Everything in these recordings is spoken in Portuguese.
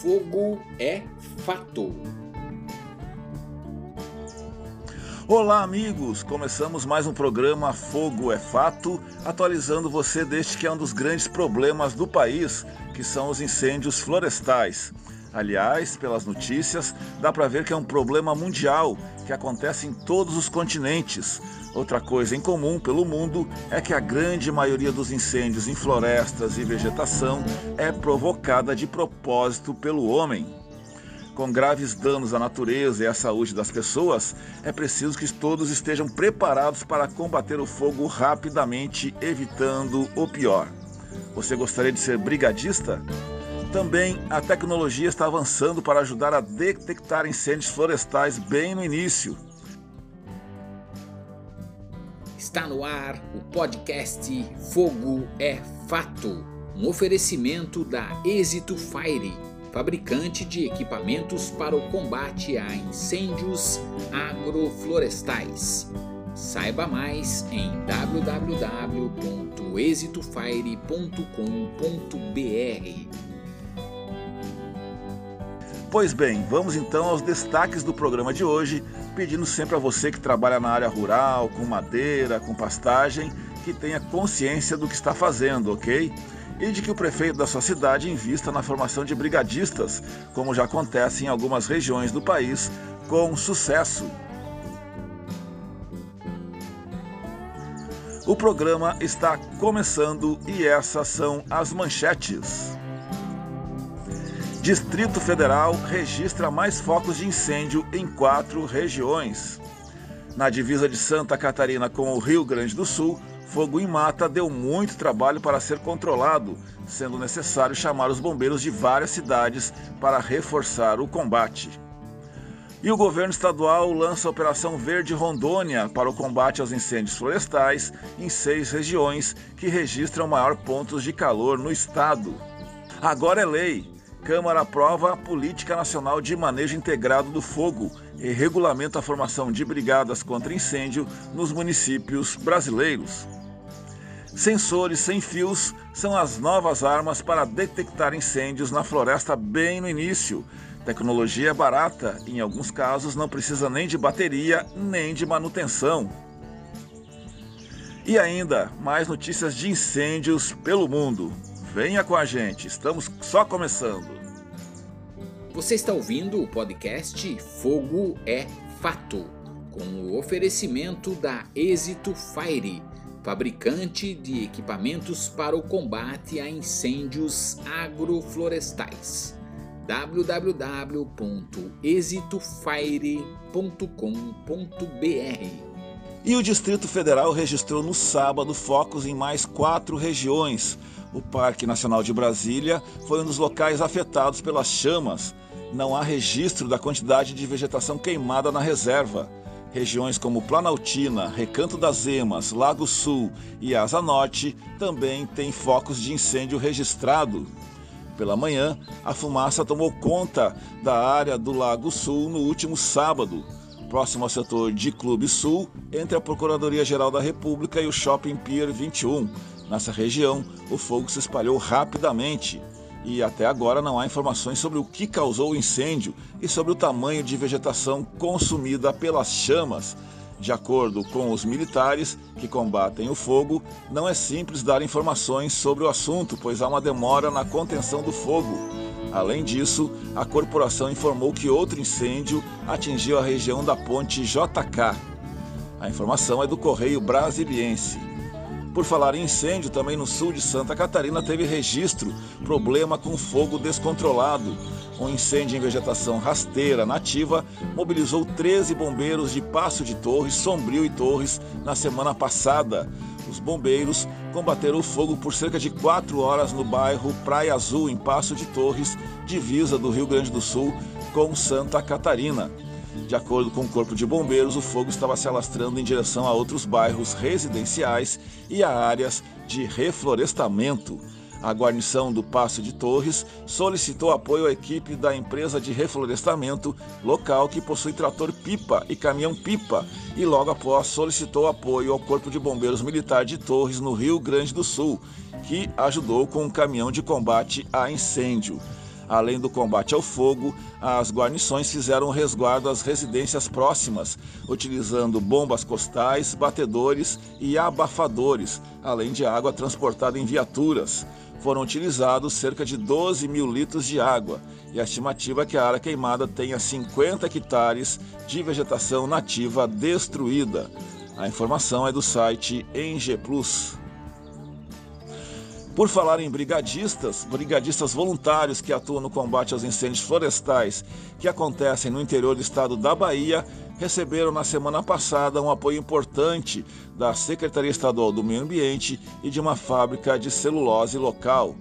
Fogo é fato. Olá, amigos! Começamos mais um programa Fogo é Fato, atualizando você deste que é um dos grandes problemas do país, que são os incêndios florestais. Aliás, pelas notícias, dá para ver que é um problema mundial que acontece em todos os continentes. Outra coisa em comum pelo mundo é que a grande maioria dos incêndios em florestas e vegetação é provocada de propósito pelo homem. Com graves danos à natureza e à saúde das pessoas, é preciso que todos estejam preparados para combater o fogo rapidamente, evitando o pior. Você gostaria de ser brigadista? Também a tecnologia está avançando para ajudar a detectar incêndios florestais bem no início. Está no ar o podcast Fogo é Fato, um oferecimento da Êxito Fire, fabricante de equipamentos para o combate a incêndios agroflorestais. Saiba mais em www.exitofire.com.br. Pois bem, vamos então aos destaques do programa de hoje, pedindo sempre a você que trabalha na área rural, com madeira, com pastagem, que tenha consciência do que está fazendo, ok? E de que o prefeito da sua cidade invista na formação de brigadistas, como já acontece em algumas regiões do país, com sucesso. O programa está começando e essas são as manchetes. Distrito Federal registra mais focos de incêndio em quatro regiões. Na divisa de Santa Catarina com o Rio Grande do Sul, fogo em mata deu muito trabalho para ser controlado, sendo necessário chamar os bombeiros de várias cidades para reforçar o combate. E o governo estadual lança a Operação Verde Rondônia para o combate aos incêndios florestais em seis regiões que registram maior pontos de calor no estado. Agora é lei. Câmara aprova a Política Nacional de Manejo Integrado do Fogo e regulamenta a formação de brigadas contra incêndio nos municípios brasileiros. Sensores sem fios são as novas armas para detectar incêndios na floresta bem no início. Tecnologia barata, em alguns casos não precisa nem de bateria nem de manutenção. E ainda mais notícias de incêndios pelo mundo. Venha com a gente, estamos só começando. Você está ouvindo o podcast Fogo é Fato, com o oferecimento da Êxito Fire, fabricante de equipamentos para o combate a incêndios agroflorestais. www.exitofire.com.br e o Distrito Federal registrou no sábado focos em mais quatro regiões, o Parque Nacional de Brasília foi um dos locais afetados pelas chamas. Não há registro da quantidade de vegetação queimada na reserva. Regiões como Planaltina, Recanto das Emas, Lago Sul e Asa Norte também têm focos de incêndio registrado. Pela manhã, a fumaça tomou conta da área do Lago Sul no último sábado, próximo ao setor de Clube Sul, entre a Procuradoria-Geral da República e o Shopping Pier 21. Nessa região, o fogo se espalhou rapidamente e até agora não há informações sobre o que causou o incêndio e sobre o tamanho de vegetação consumida pelas chamas. De acordo com os militares que combatem o fogo, não é simples dar informações sobre o assunto, pois há uma demora na contenção do fogo. Além disso, a corporação informou que outro incêndio atingiu a região da ponte JK. A informação é do Correio Brasiliense. Por falar em incêndio, também no sul de Santa Catarina teve registro problema com fogo descontrolado. Um incêndio em vegetação rasteira nativa mobilizou 13 bombeiros de Passo de Torres, Sombrio e Torres na semana passada. Os bombeiros combateram o fogo por cerca de 4 horas no bairro Praia Azul, em Passo de Torres, divisa do Rio Grande do Sul com Santa Catarina. De acordo com o Corpo de Bombeiros, o fogo estava se alastrando em direção a outros bairros residenciais e a áreas de reflorestamento. A guarnição do Passo de Torres solicitou apoio à equipe da empresa de reflorestamento local que possui trator pipa e caminhão pipa e logo após solicitou apoio ao Corpo de Bombeiros Militar de Torres no Rio Grande do Sul, que ajudou com um caminhão de combate a incêndio. Além do combate ao fogo, as guarnições fizeram resguardo às residências próximas, utilizando bombas costais, batedores e abafadores, além de água transportada em viaturas. Foram utilizados cerca de 12 mil litros de água e a estimativa é que a área queimada tenha 50 hectares de vegetação nativa destruída. A informação é do site Eng Plus. Por falar em brigadistas, brigadistas voluntários que atuam no combate aos incêndios florestais que acontecem no interior do estado da Bahia, receberam na semana passada um apoio importante da Secretaria Estadual do Meio Ambiente e de uma fábrica de celulose local.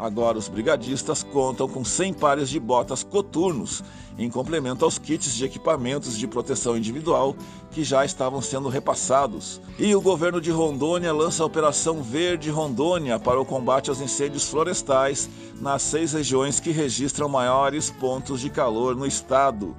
Agora, os brigadistas contam com 100 pares de botas coturnos, em complemento aos kits de equipamentos de proteção individual que já estavam sendo repassados. E o governo de Rondônia lança a Operação Verde Rondônia para o combate aos incêndios florestais nas seis regiões que registram maiores pontos de calor no estado.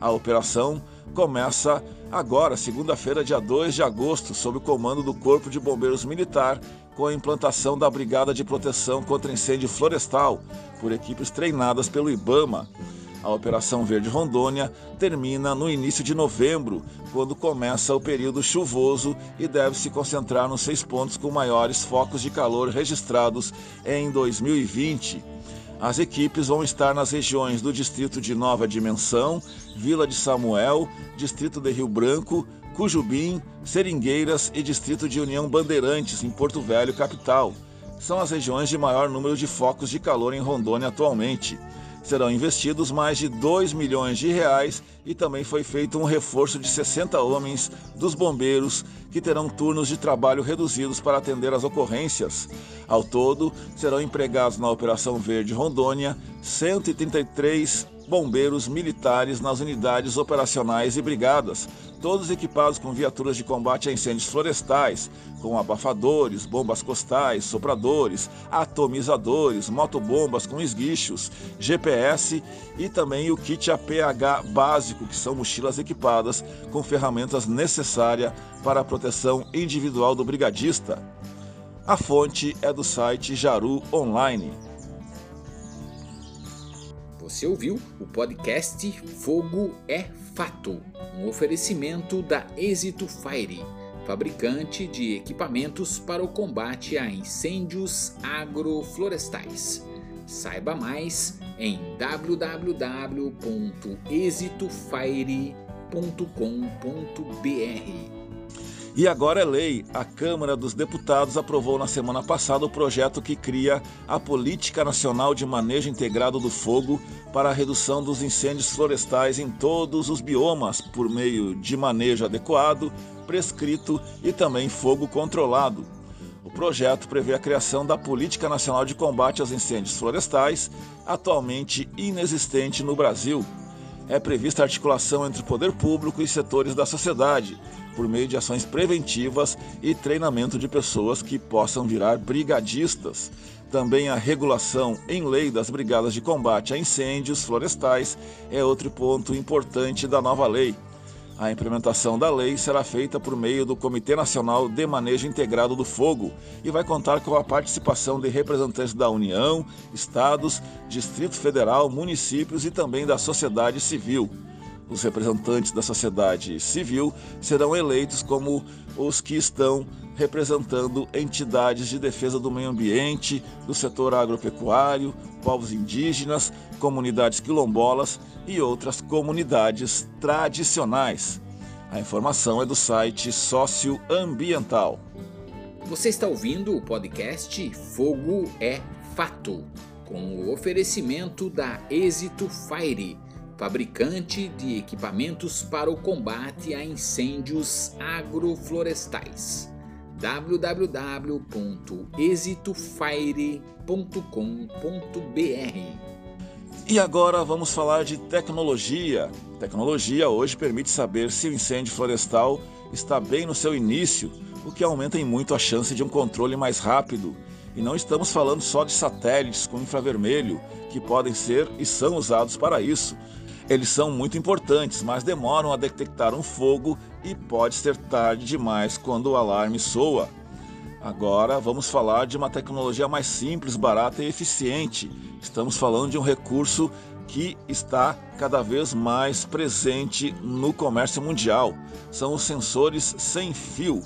A operação começa agora, segunda-feira, dia 2 de agosto, sob o comando do Corpo de Bombeiros Militar com a implantação da Brigada de Proteção contra Incêndio Florestal, por equipes treinadas pelo IBAMA. A Operação Verde Rondônia termina no início de novembro, quando começa o período chuvoso e deve se concentrar nos seis pontos com maiores focos de calor registrados em 2020. As equipes vão estar nas regiões do Distrito de Nova Dimensão, Vila de Samuel, Distrito de Rio Branco, Cujubim, Seringueiras e Distrito de União Bandeirantes, em Porto Velho, capital. São as regiões de maior número de focos de calor em Rondônia atualmente. Serão investidos mais de 2 milhões de reais e também foi feito um reforço de 60 homens dos bombeiros que terão turnos de trabalho reduzidos para atender às ocorrências. Ao todo, serão empregados na Operação Verde Rondônia 133 bombeiros militares nas unidades operacionais e brigadas, todos equipados com viaturas de combate a incêndios florestais, com abafadores, bombas costais, sopradores, atomizadores, motobombas com esguichos, GPS e também o kit APH básico, que são mochilas equipadas com ferramentas necessárias para a proteção individual do brigadista. A fonte é do site Jaru Online. Você ouviu o podcast Fogo é Fato, um oferecimento da Êxito Fire, fabricante de equipamentos para o combate a incêndios agroflorestais. Saiba mais em www.exitofire.com.br. E agora é lei. A Câmara dos Deputados aprovou na semana passada o projeto que cria a Política Nacional de Manejo Integrado do Fogo para a redução dos incêndios florestais em todos os biomas por meio de manejo adequado, prescrito e também fogo controlado. O projeto prevê a criação da Política Nacional de Combate aos Incêndios Florestais, atualmente inexistente no Brasil. É prevista articulação entre o poder público e setores da sociedade, por meio de ações preventivas e treinamento de pessoas que possam virar brigadistas. Também a regulação em lei das brigadas de combate a incêndios florestais é outro ponto importante da nova lei. A implementação da lei será feita por meio do Comitê Nacional de Manejo Integrado do Fogo e vai contar com a participação de representantes da União, estados, Distrito Federal, municípios e também da sociedade civil. Os representantes da sociedade civil serão eleitos como os que estão representando entidades de defesa do meio ambiente, do setor agropecuário, povos indígenas, comunidades quilombolas e outras comunidades tradicionais. A informação é do site Socioambiental. Você está ouvindo o podcast Fogo é Fato, com o oferecimento da Êxito Fire fabricante de equipamentos para o combate a incêndios agroflorestais. www.exitofire.com.br e agora vamos falar de tecnologia. Tecnologia hoje permite saber se o incêndio florestal está bem no seu início, o que aumenta em muito a chance de um controle mais rápido. E não estamos falando só de satélites com infravermelho, que podem ser e são usados para isso. Eles são muito importantes, mas demoram a detectar um fogo e pode ser tarde demais quando o alarme soa. Agora vamos falar de uma tecnologia mais simples, barata e eficiente. Estamos falando de um recurso que está cada vez mais presente no comércio mundial. São os sensores sem fio.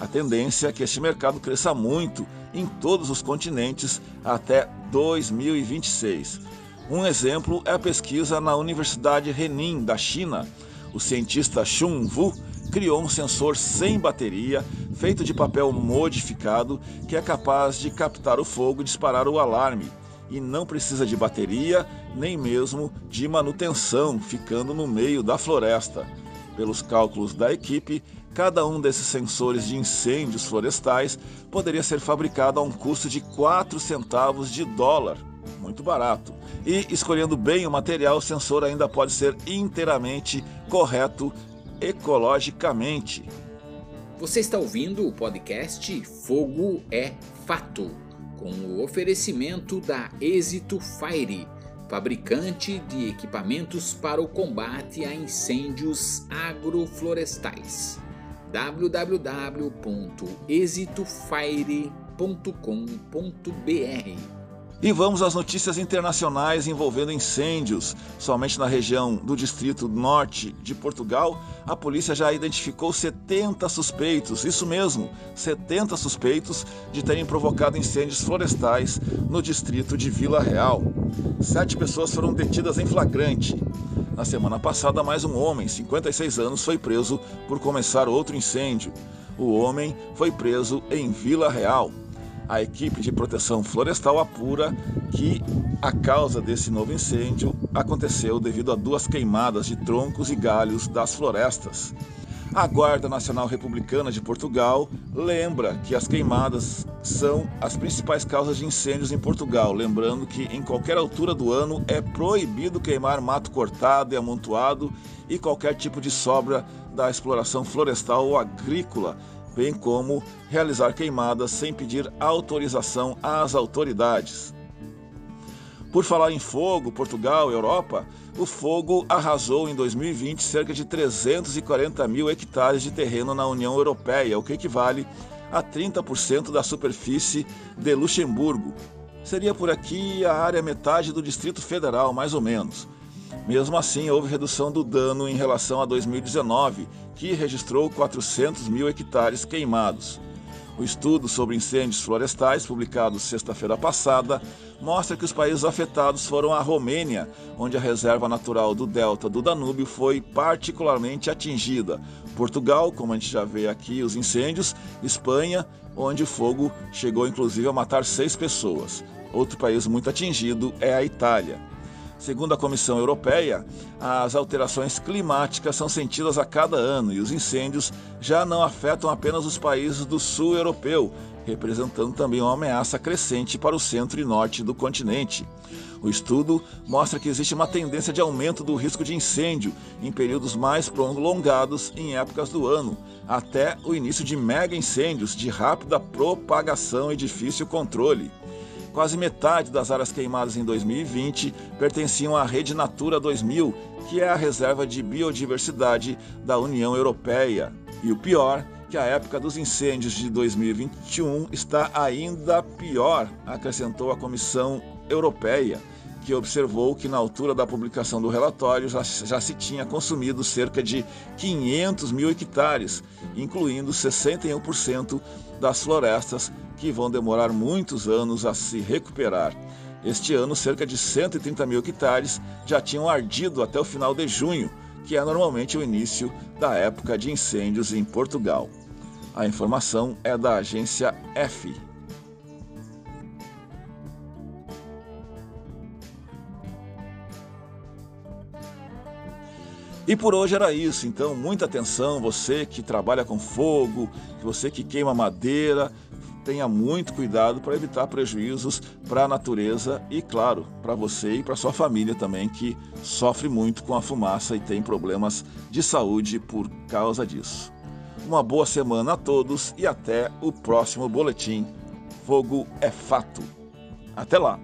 A tendência é que este mercado cresça muito em todos os continentes até 2026. Um exemplo é a pesquisa na Universidade Renin, da China. O cientista Xun Wu criou um sensor sem bateria, feito de papel modificado, que é capaz de captar o fogo e disparar o alarme. E não precisa de bateria, nem mesmo de manutenção, ficando no meio da floresta. Pelos cálculos da equipe, cada um desses sensores de incêndios florestais poderia ser fabricado a um custo de 4 centavos de dólar muito barato. E escolhendo bem o material, o sensor ainda pode ser inteiramente correto ecologicamente. Você está ouvindo o podcast Fogo é Fato, com o oferecimento da Êxito Fire, fabricante de equipamentos para o combate a incêndios agroflorestais. www.exitofire.com.br e vamos às notícias internacionais envolvendo incêndios. Somente na região do Distrito Norte de Portugal, a polícia já identificou 70 suspeitos, isso mesmo, 70 suspeitos de terem provocado incêndios florestais no distrito de Vila Real. Sete pessoas foram detidas em flagrante. Na semana passada, mais um homem, 56 anos, foi preso por começar outro incêndio. O homem foi preso em Vila Real a equipe de proteção florestal apura que a causa desse novo incêndio aconteceu devido a duas queimadas de troncos e galhos das florestas. A Guarda Nacional Republicana de Portugal lembra que as queimadas são as principais causas de incêndios em Portugal, lembrando que em qualquer altura do ano é proibido queimar mato cortado e amontoado e qualquer tipo de sobra da exploração florestal ou agrícola bem como realizar queimadas sem pedir autorização às autoridades. Por falar em fogo, Portugal, Europa, o fogo arrasou em 2020 cerca de 340 mil hectares de terreno na União Europeia, o que equivale a 30% da superfície de Luxemburgo. Seria por aqui a área metade do Distrito Federal, mais ou menos. Mesmo assim, houve redução do dano em relação a 2019, que registrou 400 mil hectares queimados. O estudo sobre incêndios florestais, publicado sexta-feira passada, mostra que os países afetados foram a Romênia, onde a reserva natural do delta do Danúbio foi particularmente atingida, Portugal, como a gente já vê aqui os incêndios, Espanha, onde o fogo chegou inclusive a matar seis pessoas. Outro país muito atingido é a Itália. Segundo a Comissão Europeia, as alterações climáticas são sentidas a cada ano e os incêndios já não afetam apenas os países do sul europeu, representando também uma ameaça crescente para o centro e norte do continente. O estudo mostra que existe uma tendência de aumento do risco de incêndio em períodos mais prolongados em épocas do ano, até o início de mega incêndios de rápida propagação e difícil controle. Quase metade das áreas queimadas em 2020 pertenciam à Rede Natura 2000, que é a reserva de biodiversidade da União Europeia. E o pior, que a época dos incêndios de 2021 está ainda pior, acrescentou a Comissão Europeia, que observou que na altura da publicação do relatório já, já se tinha consumido cerca de 500 mil hectares, incluindo 61% das florestas que vão demorar muitos anos a se recuperar. Este ano, cerca de 130 mil hectares já tinham ardido até o final de junho, que é normalmente o início da época de incêndios em Portugal. A informação é da agência F. E por hoje era isso, então muita atenção, você que trabalha com fogo, você que queima madeira, tenha muito cuidado para evitar prejuízos para a natureza e, claro, para você e para sua família também, que sofre muito com a fumaça e tem problemas de saúde por causa disso. Uma boa semana a todos e até o próximo boletim. Fogo é fato. Até lá!